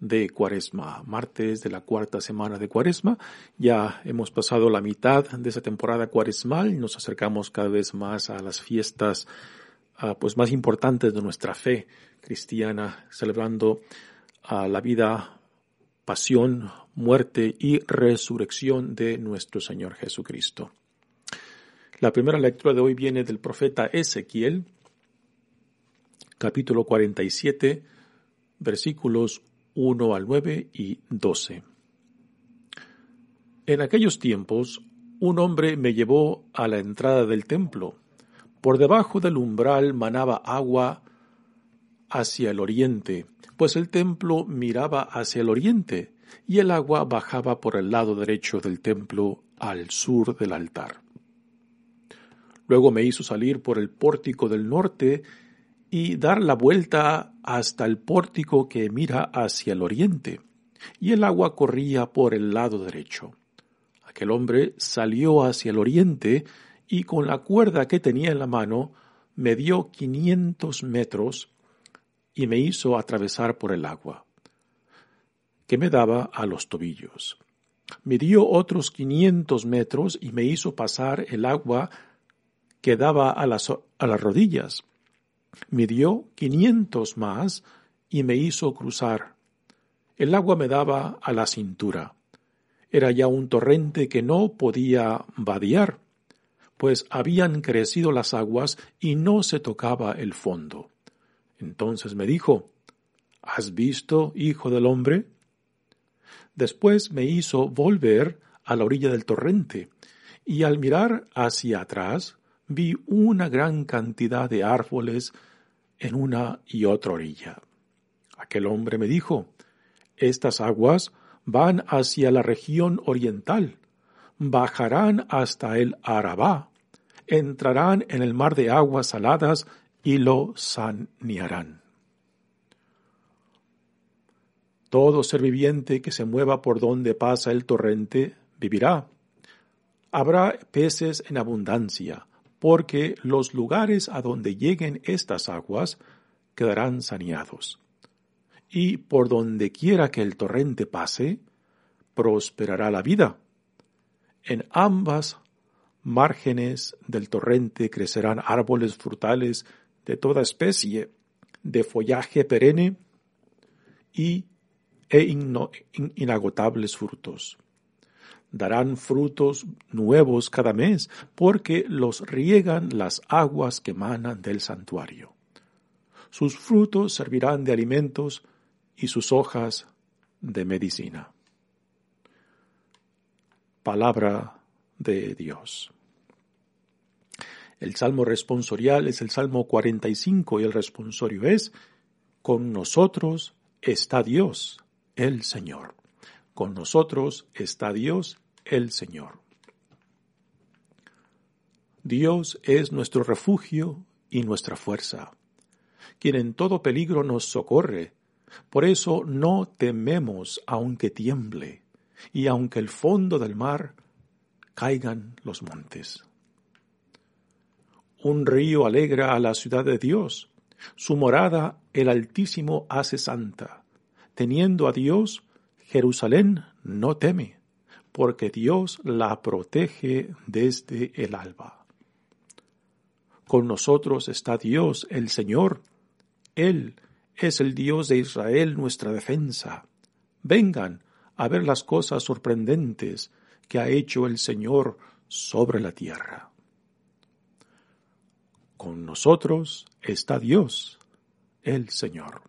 de Cuaresma, martes de la cuarta semana de Cuaresma. Ya hemos pasado la mitad de esa temporada cuaresmal y nos acercamos cada vez más a las fiestas uh, pues más importantes de nuestra fe cristiana, celebrando uh, la vida, pasión, muerte y resurrección de nuestro Señor Jesucristo. La primera lectura de hoy viene del profeta Ezequiel, capítulo 47, versículos 1 al 9 y 12. En aquellos tiempos, un hombre me llevó a la entrada del templo. Por debajo del umbral manaba agua hacia el oriente, pues el templo miraba hacia el oriente, y el agua bajaba por el lado derecho del templo al sur del altar. Luego me hizo salir por el pórtico del norte y dar la vuelta hasta el pórtico que mira hacia el oriente, y el agua corría por el lado derecho. Aquel hombre salió hacia el oriente y con la cuerda que tenía en la mano me dio quinientos metros y me hizo atravesar por el agua, que me daba a los tobillos. Me dio otros quinientos metros y me hizo pasar el agua que daba a las, a las rodillas me dio quinientos más y me hizo cruzar. El agua me daba a la cintura. Era ya un torrente que no podía vadear, pues habían crecido las aguas y no se tocaba el fondo. Entonces me dijo, ¿Has visto, hijo del hombre? Después me hizo volver a la orilla del torrente, y al mirar hacia atrás vi una gran cantidad de árboles en una y otra orilla. Aquel hombre me dijo, estas aguas van hacia la región oriental, bajarán hasta el Arabá, entrarán en el mar de aguas saladas y lo sanearán. Todo ser viviente que se mueva por donde pasa el torrente vivirá. Habrá peces en abundancia, porque los lugares a donde lleguen estas aguas quedarán saneados. Y por donde quiera que el torrente pase, prosperará la vida. En ambas márgenes del torrente crecerán árboles frutales de toda especie, de follaje perenne y e inagotables frutos darán frutos nuevos cada mes, porque los riegan las aguas que manan del santuario. Sus frutos servirán de alimentos y sus hojas de medicina. Palabra de Dios. El salmo responsorial es el salmo 45 y el responsorio es, con nosotros está Dios, el Señor. Con nosotros está Dios, el Señor. Dios es nuestro refugio y nuestra fuerza, quien en todo peligro nos socorre. Por eso no tememos aunque tiemble y aunque el fondo del mar caigan los montes. Un río alegra a la ciudad de Dios, su morada el Altísimo hace santa. Teniendo a Dios, Jerusalén no teme porque Dios la protege desde el alba. Con nosotros está Dios, el Señor. Él es el Dios de Israel, nuestra defensa. Vengan, a ver las cosas sorprendentes que ha hecho el Señor sobre la tierra. Con nosotros está Dios, el Señor.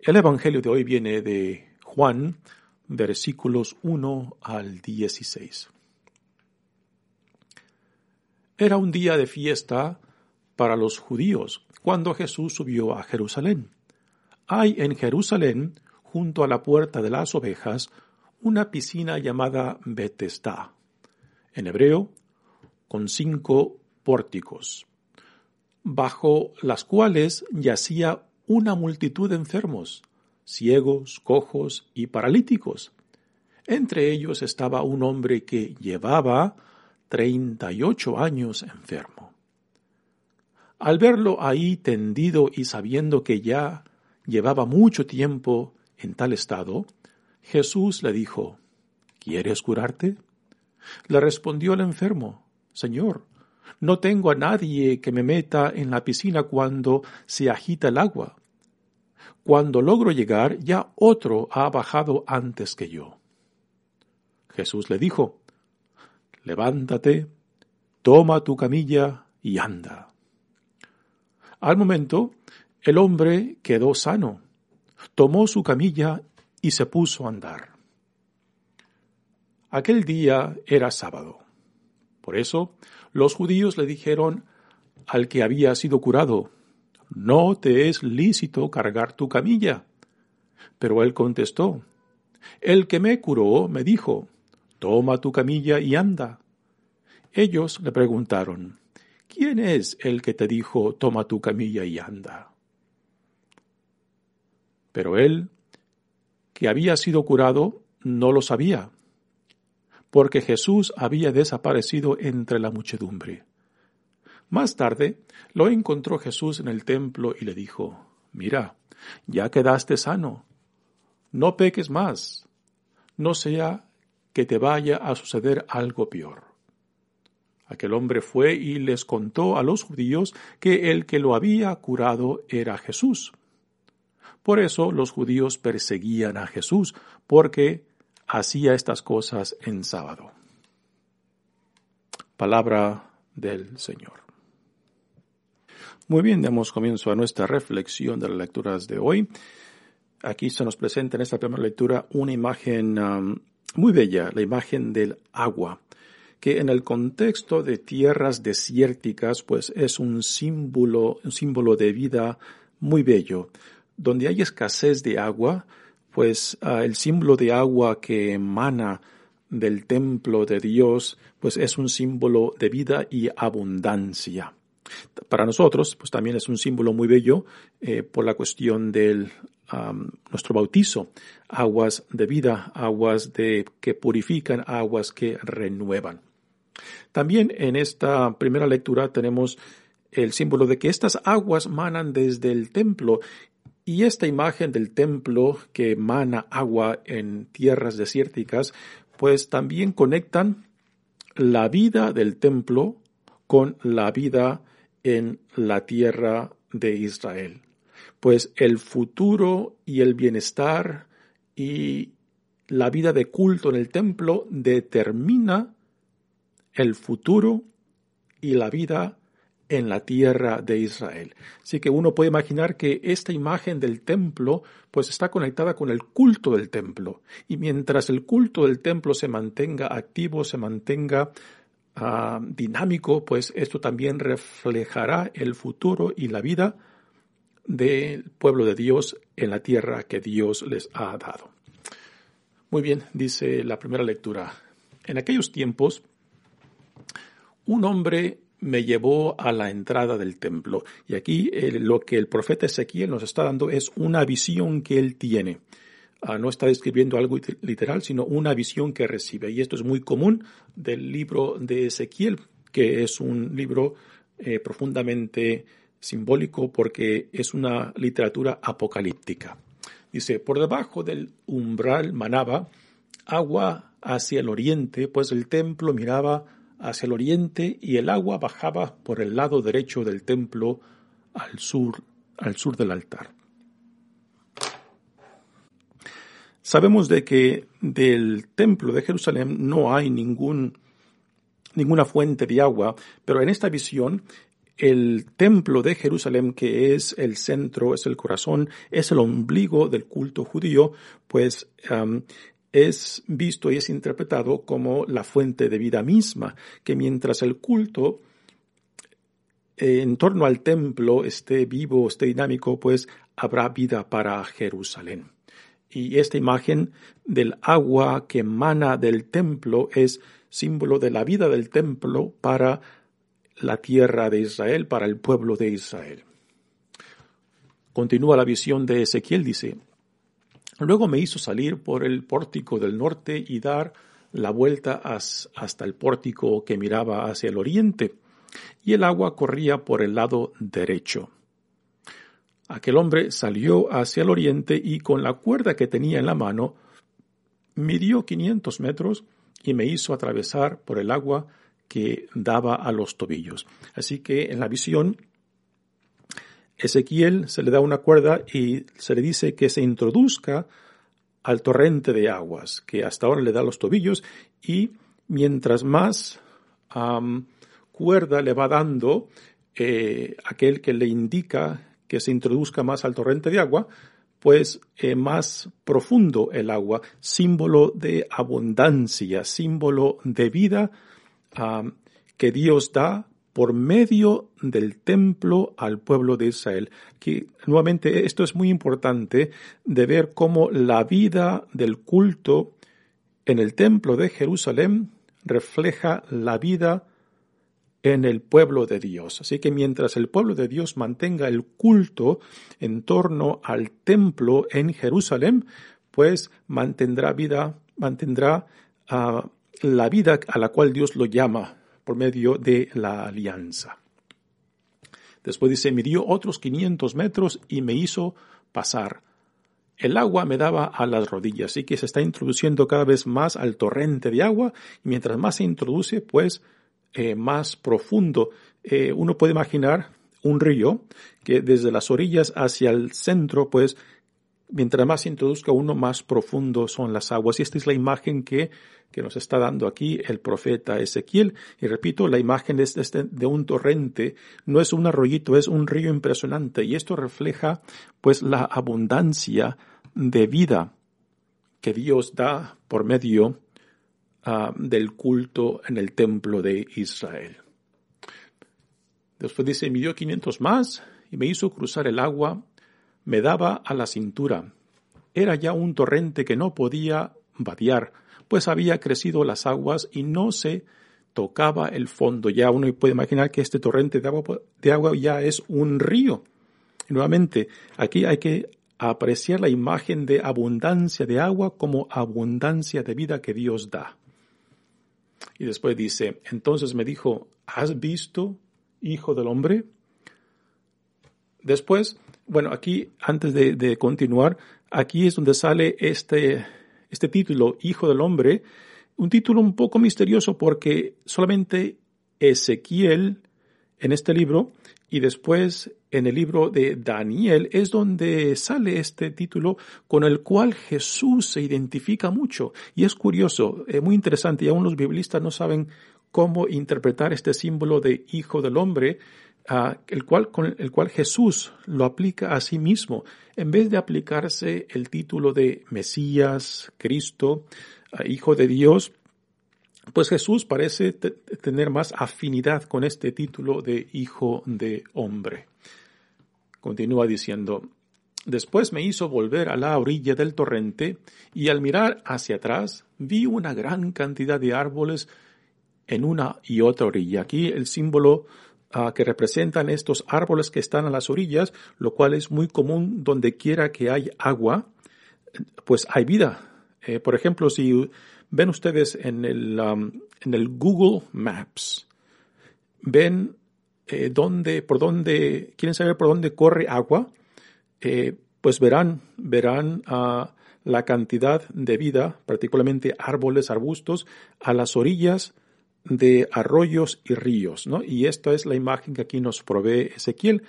El Evangelio de hoy viene de Juan, versículos 1 al 16. Era un día de fiesta para los judíos cuando Jesús subió a Jerusalén. Hay en Jerusalén, junto a la puerta de las ovejas, una piscina llamada Betesda, en hebreo, con cinco pórticos, bajo las cuales yacía una multitud de enfermos, ciegos, cojos y paralíticos. Entre ellos estaba un hombre que llevaba treinta y ocho años enfermo. Al verlo ahí tendido y sabiendo que ya llevaba mucho tiempo en tal estado, Jesús le dijo, ¿Quieres curarte? Le respondió el enfermo, Señor, no tengo a nadie que me meta en la piscina cuando se agita el agua. Cuando logro llegar, ya otro ha bajado antes que yo. Jesús le dijo, Levántate, toma tu camilla y anda. Al momento, el hombre quedó sano, tomó su camilla y se puso a andar. Aquel día era sábado. Por eso los judíos le dijeron al que había sido curado, no te es lícito cargar tu camilla. Pero él contestó, el que me curó me dijo, toma tu camilla y anda. Ellos le preguntaron, ¿quién es el que te dijo, toma tu camilla y anda? Pero él, que había sido curado, no lo sabía, porque Jesús había desaparecido entre la muchedumbre. Más tarde lo encontró Jesús en el templo y le dijo, Mira, ya quedaste sano, no peques más, no sea que te vaya a suceder algo peor. Aquel hombre fue y les contó a los judíos que el que lo había curado era Jesús. Por eso los judíos perseguían a Jesús, porque hacía estas cosas en sábado. Palabra del Señor. Muy bien, damos comienzo a nuestra reflexión de las lecturas de hoy. Aquí se nos presenta en esta primera lectura una imagen muy bella, la imagen del agua, que en el contexto de tierras desérticas, pues es un símbolo, un símbolo de vida muy bello. Donde hay escasez de agua, pues uh, el símbolo de agua que emana del templo de Dios, pues es un símbolo de vida y abundancia. Para nosotros, pues también es un símbolo muy bello eh, por la cuestión del nuestro bautizo, aguas de vida, aguas de que purifican, aguas que renuevan. También en esta primera lectura tenemos el símbolo de que estas aguas manan desde el templo y esta imagen del templo que mana agua en tierras desérticas, pues también conectan la vida del templo con la vida en la tierra de Israel. Pues el futuro y el bienestar y la vida de culto en el templo determina el futuro y la vida en la tierra de Israel. Así que uno puede imaginar que esta imagen del templo pues está conectada con el culto del templo. Y mientras el culto del templo se mantenga activo, se mantenga Ah, dinámico, pues esto también reflejará el futuro y la vida del pueblo de Dios en la tierra que Dios les ha dado. Muy bien, dice la primera lectura. En aquellos tiempos, un hombre me llevó a la entrada del templo. Y aquí eh, lo que el profeta Ezequiel nos está dando es una visión que él tiene. Ah, no está describiendo algo literal, sino una visión que recibe. Y esto es muy común del libro de Ezequiel, que es un libro eh, profundamente simbólico porque es una literatura apocalíptica. Dice, por debajo del umbral manaba agua hacia el oriente, pues el templo miraba hacia el oriente y el agua bajaba por el lado derecho del templo al sur, al sur del altar. Sabemos de que del templo de Jerusalén no hay ningún, ninguna fuente de agua, pero en esta visión el templo de Jerusalén, que es el centro, es el corazón, es el ombligo del culto judío, pues es visto y es interpretado como la fuente de vida misma, que mientras el culto eh, en torno al templo esté vivo, esté dinámico, pues habrá vida para Jerusalén. Y esta imagen del agua que emana del templo es símbolo de la vida del templo para la tierra de Israel, para el pueblo de Israel. Continúa la visión de Ezequiel, dice, Luego me hizo salir por el pórtico del norte y dar la vuelta hasta el pórtico que miraba hacia el oriente, y el agua corría por el lado derecho. Aquel hombre salió hacia el oriente y con la cuerda que tenía en la mano midió quinientos metros y me hizo atravesar por el agua que daba a los tobillos. Así que en la visión Ezequiel se le da una cuerda y se le dice que se introduzca al torrente de aguas, que hasta ahora le da los tobillos, y mientras más cuerda le va dando eh, aquel que le indica que se introduzca más al torrente de agua, pues eh, más profundo el agua, símbolo de abundancia, símbolo de vida que Dios da por medio del templo al pueblo de Israel. Que nuevamente esto es muy importante de ver cómo la vida del culto en el templo de Jerusalén refleja la vida en el pueblo de Dios. Así que mientras el pueblo de Dios mantenga el culto en torno al templo en Jerusalén, pues mantendrá vida, mantendrá ah, la vida a la cual Dios lo llama por medio de la alianza. Después dice, midió otros 500 metros y me hizo pasar. El agua me daba a las rodillas, así que se está introduciendo cada vez más al torrente de agua y mientras más se introduce, pues eh, más profundo. Eh, uno puede imaginar un río que desde las orillas hacia el centro, pues mientras más se introduzca uno, más profundo son las aguas. Y esta es la imagen que, que nos está dando aquí el profeta Ezequiel. Y repito, la imagen es de, este, de un torrente, no es un arroyito, es un río impresionante. Y esto refleja pues la abundancia de vida que Dios da por medio ah, del culto en el templo de Israel. Después dice, me dio 500 más y me hizo cruzar el agua me daba a la cintura. Era ya un torrente que no podía vadear, pues había crecido las aguas y no se tocaba el fondo. Ya uno puede imaginar que este torrente de agua, de agua ya es un río. nuevamente, aquí hay que apreciar la imagen de abundancia de agua como abundancia de vida que Dios da. Y después dice, entonces me dijo, ¿has visto, hijo del hombre? Después bueno, aquí, antes de, continuar, aquí es donde sale este, este título, Hijo del Hombre, un título un poco misterioso porque solamente Ezequiel en este libro y después en el libro de Daniel es donde sale este título con el cual Jesús se identifica mucho. Y es curioso, es muy interesante, y aún los biblistas no saben cómo interpretar este símbolo de Hijo del Hombre, el, cual, el cual Jesús lo aplica a sí mismo, en vez de aplicarse el título de Mesías, Cristo, Hijo de Dios, pues Jesús parece tener más afinidad con este título de Hijo de Hombre. Continúa diciendo, Después me hizo volver a la orilla del torrente y al mirar hacia atrás vi una gran cantidad de árboles en una y otra orilla. Aquí el símbolo que representan estos árboles que están a las orillas, lo cual es muy común donde quiera que hay agua, pues hay vida. Eh, por ejemplo, si ven ustedes en el, um, en el Google Maps, ven eh, dónde, por dónde, quieren saber por dónde corre agua, eh, pues verán, verán uh, la cantidad de vida, particularmente árboles, arbustos, a las orillas de arroyos y ríos, ¿no? Y esta es la imagen que aquí nos provee Ezequiel,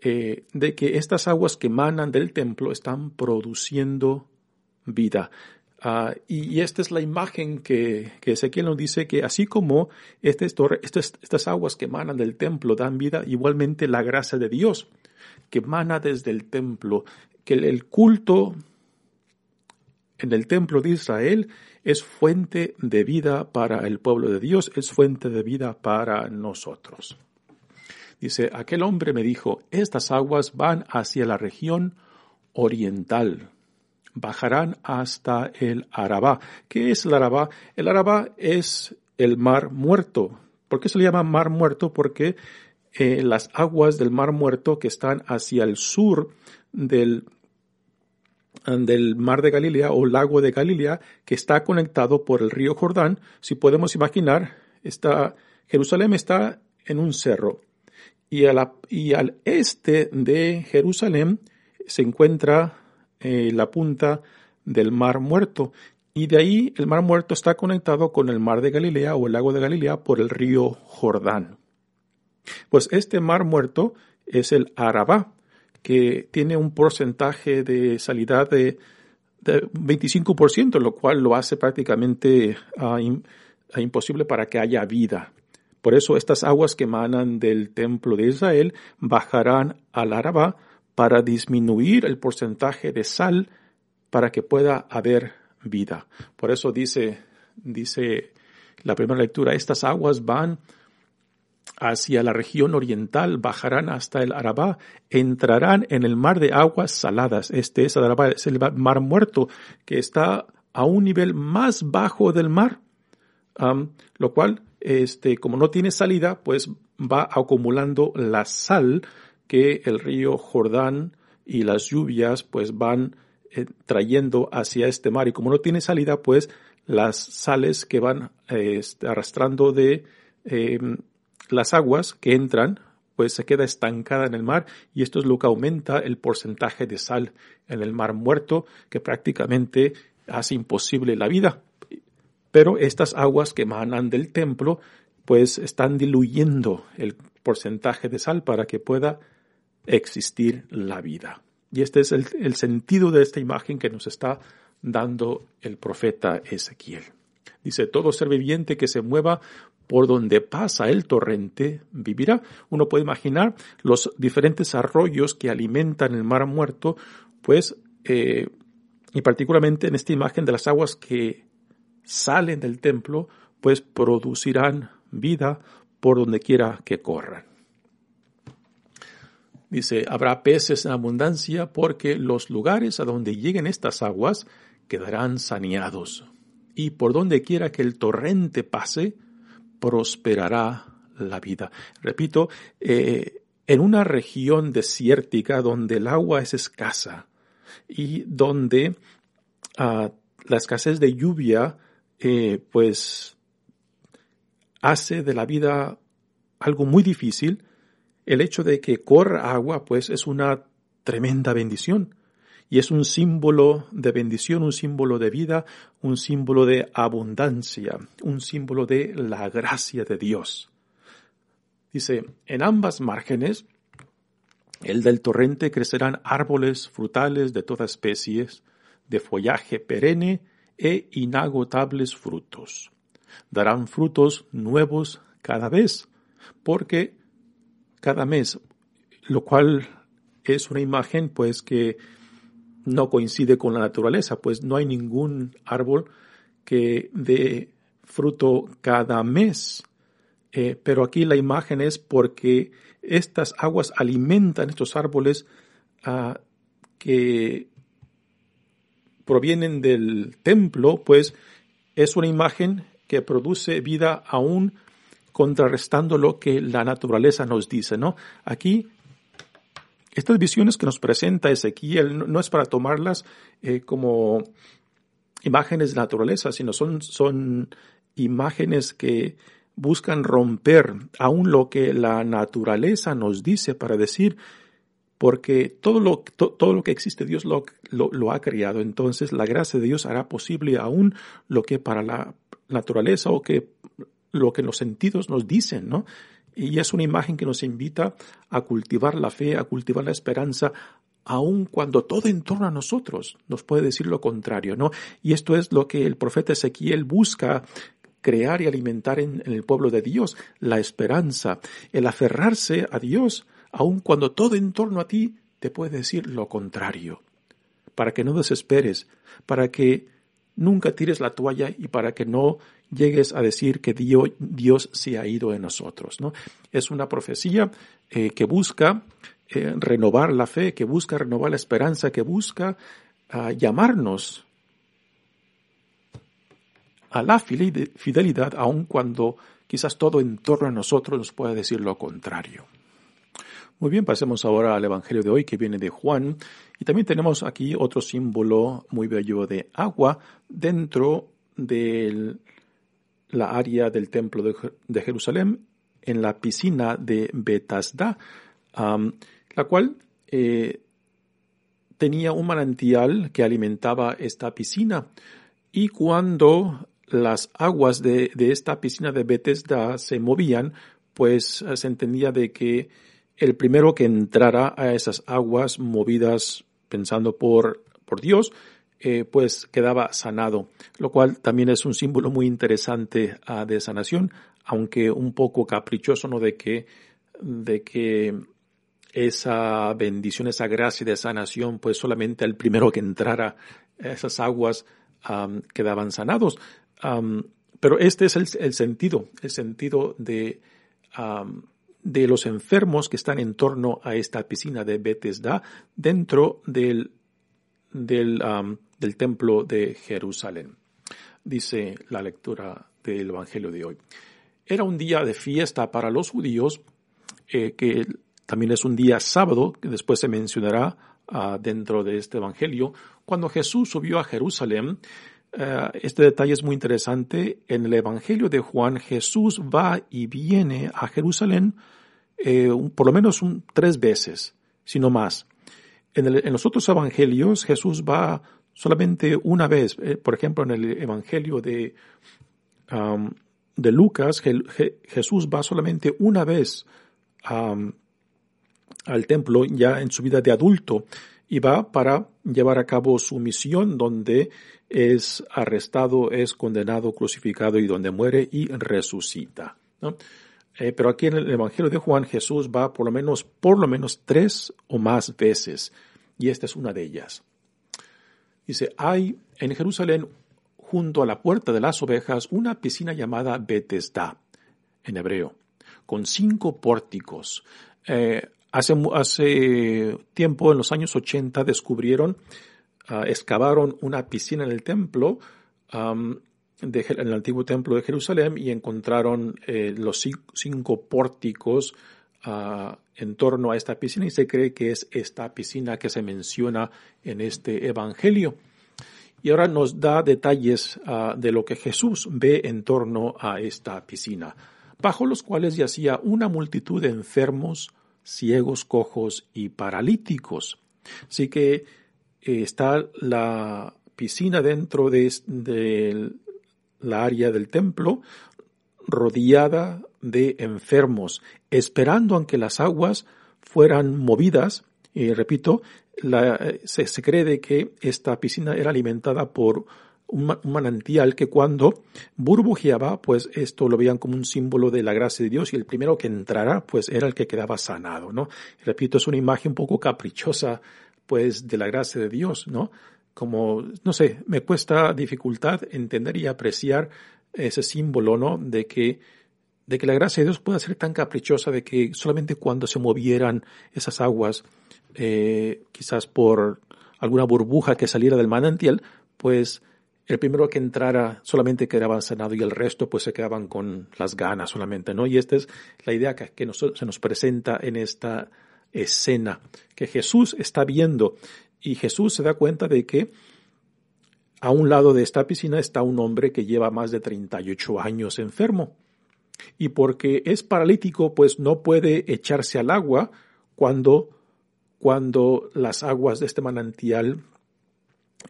eh, de que estas aguas que emanan del templo están produciendo vida. Ah, y, esta es la imagen que, Ezequiel nos dice que así como este, estas, estas aguas que emanan del templo dan vida, igualmente la gracia de Dios que emana desde el templo, que el culto en el templo de Israel es fuente de vida para el pueblo de Dios, es fuente de vida para nosotros. Dice, aquel hombre me dijo, estas aguas van hacia la región oriental, bajarán hasta el Arabá. ¿Qué es el Arabá? El Arabá es el mar muerto. ¿Por qué se le llama mar muerto? Porque eh, las aguas del mar muerto que están hacia el sur del del mar de Galilea o lago de Galilea que está conectado por el río Jordán. Si podemos imaginar, está, Jerusalén está en un cerro y, y al este de Jerusalén se encuentra eh, la punta del mar muerto y de ahí el mar muerto está conectado con el mar de Galilea o el lago de Galilea por el río Jordán. Pues este mar muerto es el Arabá que tiene un porcentaje de salidad de, 25%, lo cual lo hace prácticamente ah, ah, imposible para que haya vida. Por eso estas aguas que emanan del templo de Israel bajarán al Araba para disminuir el porcentaje de sal para que pueda haber vida. Por eso dice, dice la primera lectura, estas aguas van hacia la región oriental, bajarán hasta el Arabá, entrarán en el mar de aguas saladas. Este es el Arabá, es el mar muerto, que está a un nivel más bajo del mar, lo cual, este, como no tiene salida, pues va acumulando la sal que el río Jordán y las lluvias pues van eh, trayendo hacia este mar. Y como no tiene salida, pues las sales que van este, arrastrando de em, las aguas que entran pues se queda estancada en el mar y esto es lo que aumenta el porcentaje de sal en el mar muerto que prácticamente hace imposible la vida. Pero estas aguas que emanan del templo pues están diluyendo el porcentaje de sal para que pueda existir la vida. Y este es el, sentido de esta imagen que nos está dando el profeta Ezequiel. Dice, todo ser viviente que se mueva por donde pasa el torrente vivirá. Uno puede imaginar los diferentes arroyos que alimentan el mar muerto, pues, eh, y particularmente en esta imagen de las aguas que salen del templo, pues producirán vida por donde quiera que corran. Dice, habrá peces en abundancia porque los lugares a donde lleguen estas aguas quedarán saneados. Y por donde quiera que el torrente pase, prosperará la vida. Repito, eh, en una región desértica donde el agua es escasa y donde ah, la escasez de lluvia eh, pues hace de la vida algo muy difícil, el hecho de que corra agua pues es una tremenda bendición y es un símbolo de bendición, un símbolo de vida, un símbolo de abundancia, un símbolo de la gracia de Dios. Dice, en ambas márgenes, el del torrente crecerán árboles frutales de toda especies, de follaje perenne e inagotables frutos. Darán frutos nuevos cada vez, porque cada mes, lo cual es una imagen pues que no coincide con la naturaleza, pues no hay ningún árbol que dé fruto cada mes. Eh, pero aquí la imagen es porque estas aguas alimentan estos árboles ah, que provienen del templo, pues es una imagen que produce vida aún contrarrestando lo que la naturaleza nos dice, ¿no? Aquí estas visiones que nos presenta Ezequiel no es para tomarlas eh, como imágenes de naturaleza, sino son, son imágenes que buscan romper aún lo que la naturaleza nos dice para decir, porque todo lo, todo lo que existe Dios lo, lo, ha creado, entonces la gracia de Dios hará posible aún lo que para la naturaleza o que lo que los sentidos nos dicen, ¿no? Y es una imagen que nos invita a cultivar la fe, a cultivar la esperanza, aun cuando todo en torno a nosotros nos puede decir lo contrario, ¿no? Y esto es lo que el profeta Ezequiel busca crear y alimentar en, el pueblo de Dios, la esperanza, el aferrarse a Dios, aun cuando todo en torno a ti te puede decir lo contrario, para que no desesperes, para que nunca tires la toalla y para que no llegues a decir que Dios, Dios se ha ido de nosotros. ¿no? Es una profecía eh, que busca eh, renovar la fe, que busca renovar la esperanza, que busca ah, llamarnos a la fidelidad, aun cuando quizás todo en torno a nosotros nos pueda decir lo contrario. Muy bien, pasemos ahora al Evangelio de hoy que viene de Juan. Y también tenemos aquí otro símbolo muy bello de agua dentro de la área del templo de, Jerusalén, en la piscina de Betasda, la cual eh, tenía un manantial que alimentaba esta piscina. Y cuando las aguas de, esta piscina de Bethesda se movían, pues eh, se entendía de que el primero que entrara a esas aguas movidas pensando por, por Dios, eh, pues quedaba sanado, lo cual también es un símbolo muy interesante ah, de sanación, aunque un poco caprichoso, ¿no? De que, de que esa bendición, esa gracia de sanación, pues solamente al primero que entrara esas aguas quedaban sanados pero este es el, sentido, el sentido de, de los enfermos que están en torno a esta piscina de Bethesda dentro del, del, del templo de Jerusalén. Dice la lectura del Evangelio de hoy. Era un día de fiesta para los judíos, eh, que también es un día sábado, que después se mencionará ah, dentro de este Evangelio, cuando Jesús subió a Jerusalén eh, este detalle es muy interesante. En el Evangelio de Juan, Jesús va y viene a Jerusalén eh, por lo menos tres veces, si no más. En, los otros evangelios, Jesús va solamente una vez. Eh, por ejemplo, en el Evangelio de, de Lucas, Jesús va solamente una vez al templo ya en su vida de adulto y va para llevar a cabo su misión donde es arrestado, es condenado, crucificado y donde muere y resucita. Eh, pero aquí en el Evangelio de Juan Jesús va por lo menos, por lo menos tres o más veces y esta es una de ellas. Dice, hay en Jerusalén junto a la puerta de las ovejas una piscina llamada Betesda en hebreo, con cinco pórticos. Eh, hace, hace tiempo, en los años 80, descubrieron Ah, excavaron una piscina en el templo, en el antiguo templo de Jerusalén, y encontraron eh, los cinco pórticos ah, en torno a esta piscina, y se cree que es esta piscina que se menciona en este evangelio. Y ahora nos da detalles ah, de lo que Jesús ve en torno a esta piscina, bajo los cuales yacía una multitud de enfermos, ciegos, cojos y paralíticos. Así que eh, está la piscina dentro de, la área del templo, rodeada de enfermos, esperando a que las aguas fueran movidas. Y repito, se, cree que esta piscina era alimentada por un, manantial que cuando burbujeaba, pues esto lo veían como un símbolo de la gracia de Dios y el primero que entrara, pues era el que quedaba sanado, ¿no? repito, es una imagen un poco caprichosa pues de la gracia de Dios, ¿no? Como, no sé, me cuesta dificultad entender y apreciar ese símbolo, ¿no? De que, de que la gracia de Dios pueda ser tan caprichosa de que solamente cuando se movieran esas aguas, eh, quizás por alguna burbuja que saliera del manantial, pues el primero que entrara solamente quedaba sanado y el resto pues se quedaban con las ganas solamente, ¿no? Y esta es la idea que, se nos presenta en esta escena que Jesús está viendo y Jesús se da cuenta de que a un lado de esta piscina está un hombre que lleva más de 38 años enfermo. Y porque es paralítico, pues no puede echarse al agua cuando, cuando las aguas de este manantial,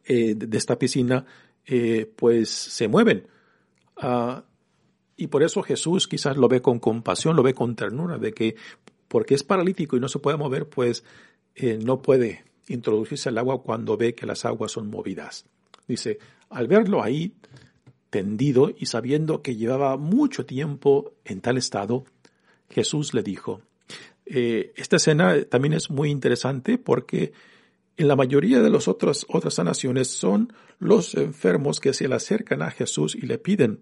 eh, de esta piscina, eh, pues se mueven. Ah, y por eso Jesús quizás lo ve con compasión, lo ve con ternura, de que porque es paralítico y no se puede mover, pues eh, no puede introducirse al agua cuando ve que las aguas son movidas. Dice, al verlo ahí tendido y sabiendo que llevaba mucho tiempo en tal estado, Jesús le dijo, eh, esta escena también es muy interesante porque en la mayoría de las otras, otras sanaciones son los enfermos que se le acercan a Jesús y le piden,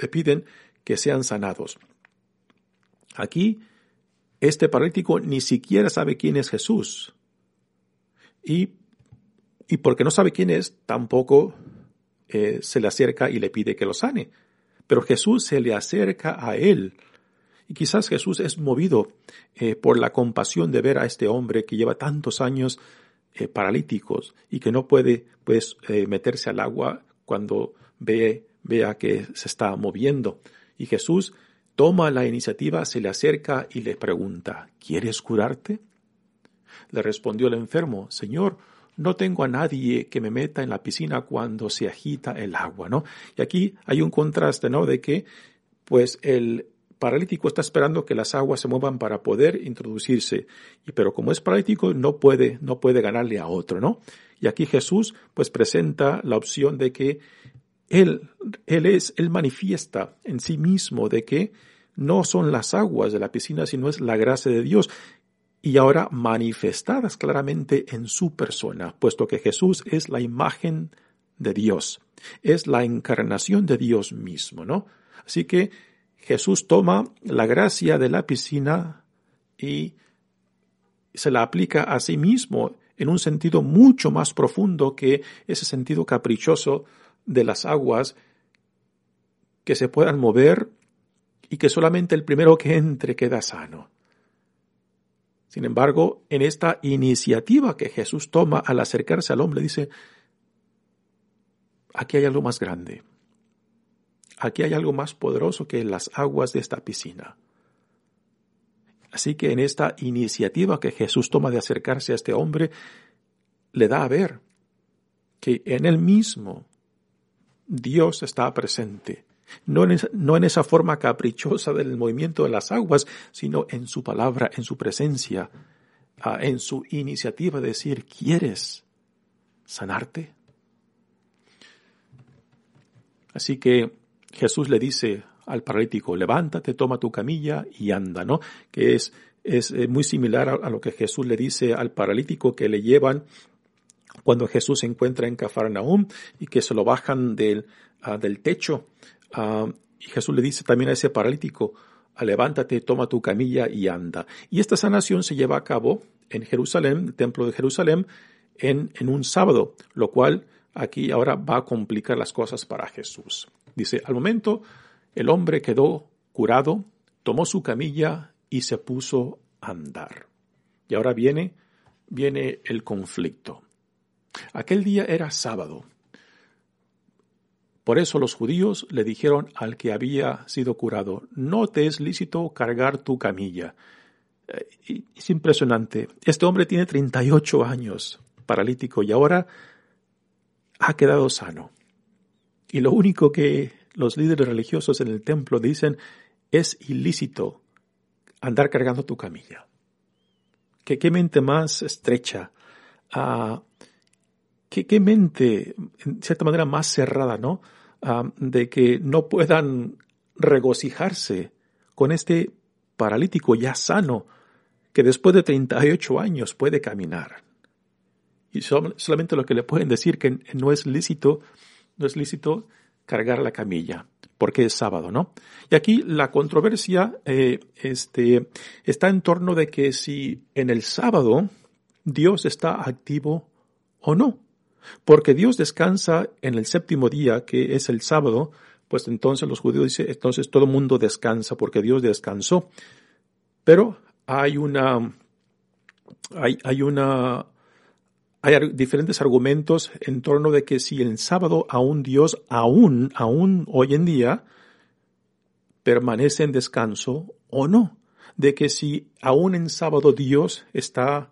le piden que sean sanados. Aquí, este paralítico ni siquiera sabe quién es Jesús. Y, y porque no sabe quién es, tampoco eh, se le acerca y le pide que lo sane. Pero Jesús se le acerca a él y quizás Jesús es movido eh, por la compasión de ver a este hombre que lleva tantos años eh, paralíticos y que no puede pues meterse al agua cuando ve, vea que se está moviendo. Y Jesús toma la iniciativa, se le acerca y le pregunta, ¿quieres curarte? Le respondió el enfermo, Señor, no tengo a nadie que me meta en la piscina cuando se agita el agua, ¿no? Y aquí hay un contraste, ¿no? De que, pues, el, paralítico está esperando que las aguas se muevan para poder introducirse. Y pero como es paralítico, no puede, no puede ganarle a otro, ¿no? Y aquí Jesús, pues, presenta la opción de que él, él es, él manifiesta en sí mismo de que no son las aguas de la piscina, sino es la gracia de Dios. Y ahora manifestadas claramente en su persona, puesto que Jesús es la imagen de Dios, es la encarnación de Dios mismo, ¿no? Así que Jesús toma la gracia de la piscina y se la aplica a sí mismo en un sentido mucho más profundo que ese sentido caprichoso de las aguas que se puedan mover y que solamente el primero que entre queda sano. Sin embargo, en esta iniciativa que Jesús toma al acercarse al hombre, dice, aquí hay algo más grande. Aquí hay algo más poderoso que las aguas de esta piscina. Así que en esta iniciativa que Jesús toma de acercarse a este hombre, le da a ver que en él mismo Dios está presente. No en, esa, forma caprichosa del movimiento de las aguas, sino en su palabra, en su presencia, ah, en su iniciativa de decir, ¿quieres sanarte? Así que Jesús le dice al paralítico, levántate, toma tu camilla y anda, ¿no? Que es, es eh, muy similar a, lo que Jesús le dice al paralítico que le llevan cuando Jesús se encuentra en Cafarnaúm y que se lo bajan del, ah, del techo. Ah, y Jesús le dice también a ese paralítico, levántate, toma tu camilla y anda. Y esta sanación se lleva a cabo en Jerusalén, el templo de Jerusalén, en, en un sábado, lo cual aquí ahora va a complicar las cosas para Jesús. Dice, al momento el hombre quedó curado, tomó su camilla y se puso a andar. Y ahora viene, viene el conflicto. Aquel día era sábado. Por eso los judíos le dijeron al que había sido curado, no te es lícito cargar tu camilla. Eh, es impresionante. Este hombre tiene 38 años, paralítico, y ahora ha quedado sano. Y lo único que los líderes religiosos en el templo dicen es ilícito andar cargando tu camilla. ¿Qué, mente más estrecha? Uh, ¿qué, ¿qué, mente, en cierta manera, más cerrada, ¿no? Uh, de que no puedan regocijarse con este paralítico ya sano, que después de 38 años puede caminar. Y solamente lo que le pueden decir que no es lícito no es lícito cargar la camilla, porque es sábado, ¿no? Y aquí la controversia eh, este, está en torno de que si en el sábado Dios está activo o no. Porque Dios descansa en el séptimo día, que es el sábado, pues entonces los judíos dicen, entonces todo el mundo descansa porque Dios descansó. Pero hay una, hay, hay una hay diferentes argumentos en torno de que si el sábado aún Dios, aún, aún hoy en día, permanece en descanso o no. De que si aún en sábado Dios está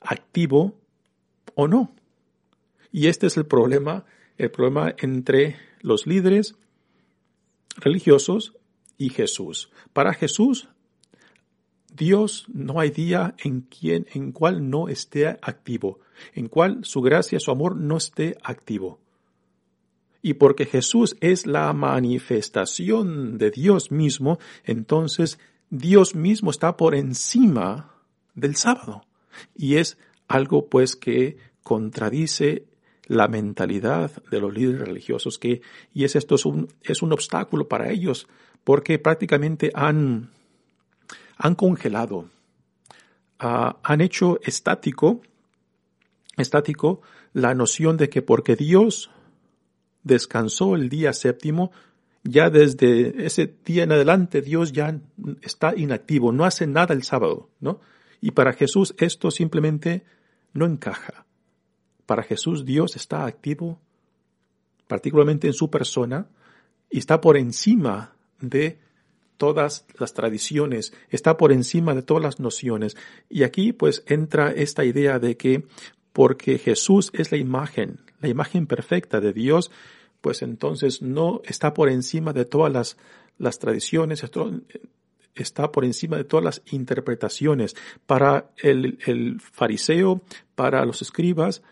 activo o no. Y este es el problema, el problema entre los líderes religiosos y Jesús. Para Jesús, Dios no hay día en quien, en cual no esté activo, en cual su gracia, su amor no esté activo. Y porque Jesús es la manifestación de Dios mismo, entonces Dios mismo está por encima del sábado. Y es algo pues que contradice la mentalidad de los líderes religiosos que, y es esto es un, es un obstáculo para ellos, porque prácticamente han, han congelado, ah, han hecho estático, estático la noción de que porque Dios descansó el día séptimo, ya desde ese día en adelante Dios ya está inactivo, no hace nada el sábado, ¿no? Y para Jesús esto simplemente no encaja. Para Jesús Dios está activo, particularmente en su persona, y está por encima de todas las tradiciones, está por encima de todas las nociones. Y aquí pues entra esta idea de que porque Jesús es la imagen, la imagen perfecta de Dios, pues entonces no está por encima de todas las, las tradiciones, está por encima de todas las interpretaciones. Para el, el fariseo, para los escribas,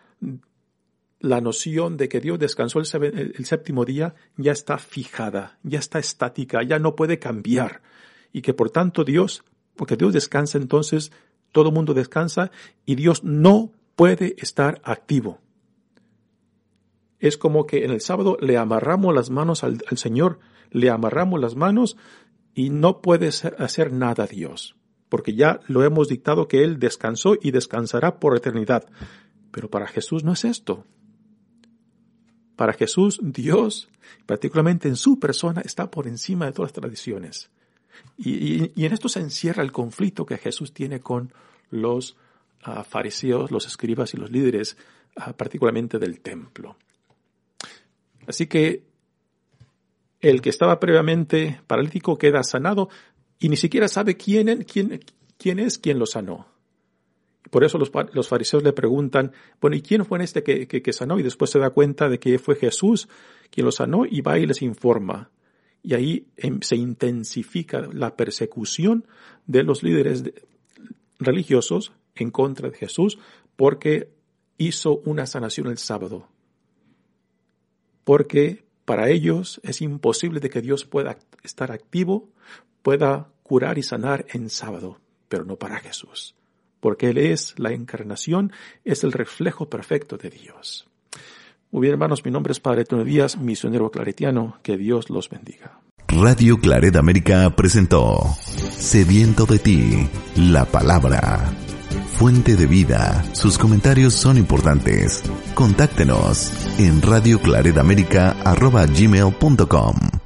la noción de que Dios descansó el, séptimo día ya está fijada, ya está estática, ya no puede cambiar. Y que por tanto Dios, porque Dios descansa entonces, todo mundo descansa y Dios no puede estar activo. Es como que en el sábado le amarramos las manos al, Señor, le amarramos las manos y no puede hacer nada Dios, porque ya lo hemos dictado que Él descansó y descansará por eternidad. Pero para Jesús no es esto. Para Jesús, Dios, particularmente en su persona, está por encima de todas las tradiciones. Y, en esto se encierra el conflicto que Jesús tiene con los ah, fariseos, los escribas y los líderes, ah, particularmente del templo. Así que el que estaba previamente paralítico queda sanado y ni siquiera sabe quién, quién, quién es quien lo sanó. Por eso los, los, fariseos le preguntan, bueno, ¿y quién fue este que, que, sanó? Y después se da cuenta de que fue Jesús quien lo sanó y va y les informa. Y ahí em, se intensifica la persecución de los líderes religiosos en contra de Jesús porque hizo una sanación el sábado porque para ellos es imposible de que Dios pueda estar activo, pueda curar y sanar en sábado, pero no para Jesús, porque Él es la encarnación, es el reflejo perfecto de Dios. Muy bien, hermanos, mi nombre es Padre Tono Díaz, misionero claretiano, que Dios los bendiga. Radio Claret América presentó Sediento de ti, la palabra fuente de vida. Sus comentarios son importantes. Contáctenos en radioclaredamerica.gmail.com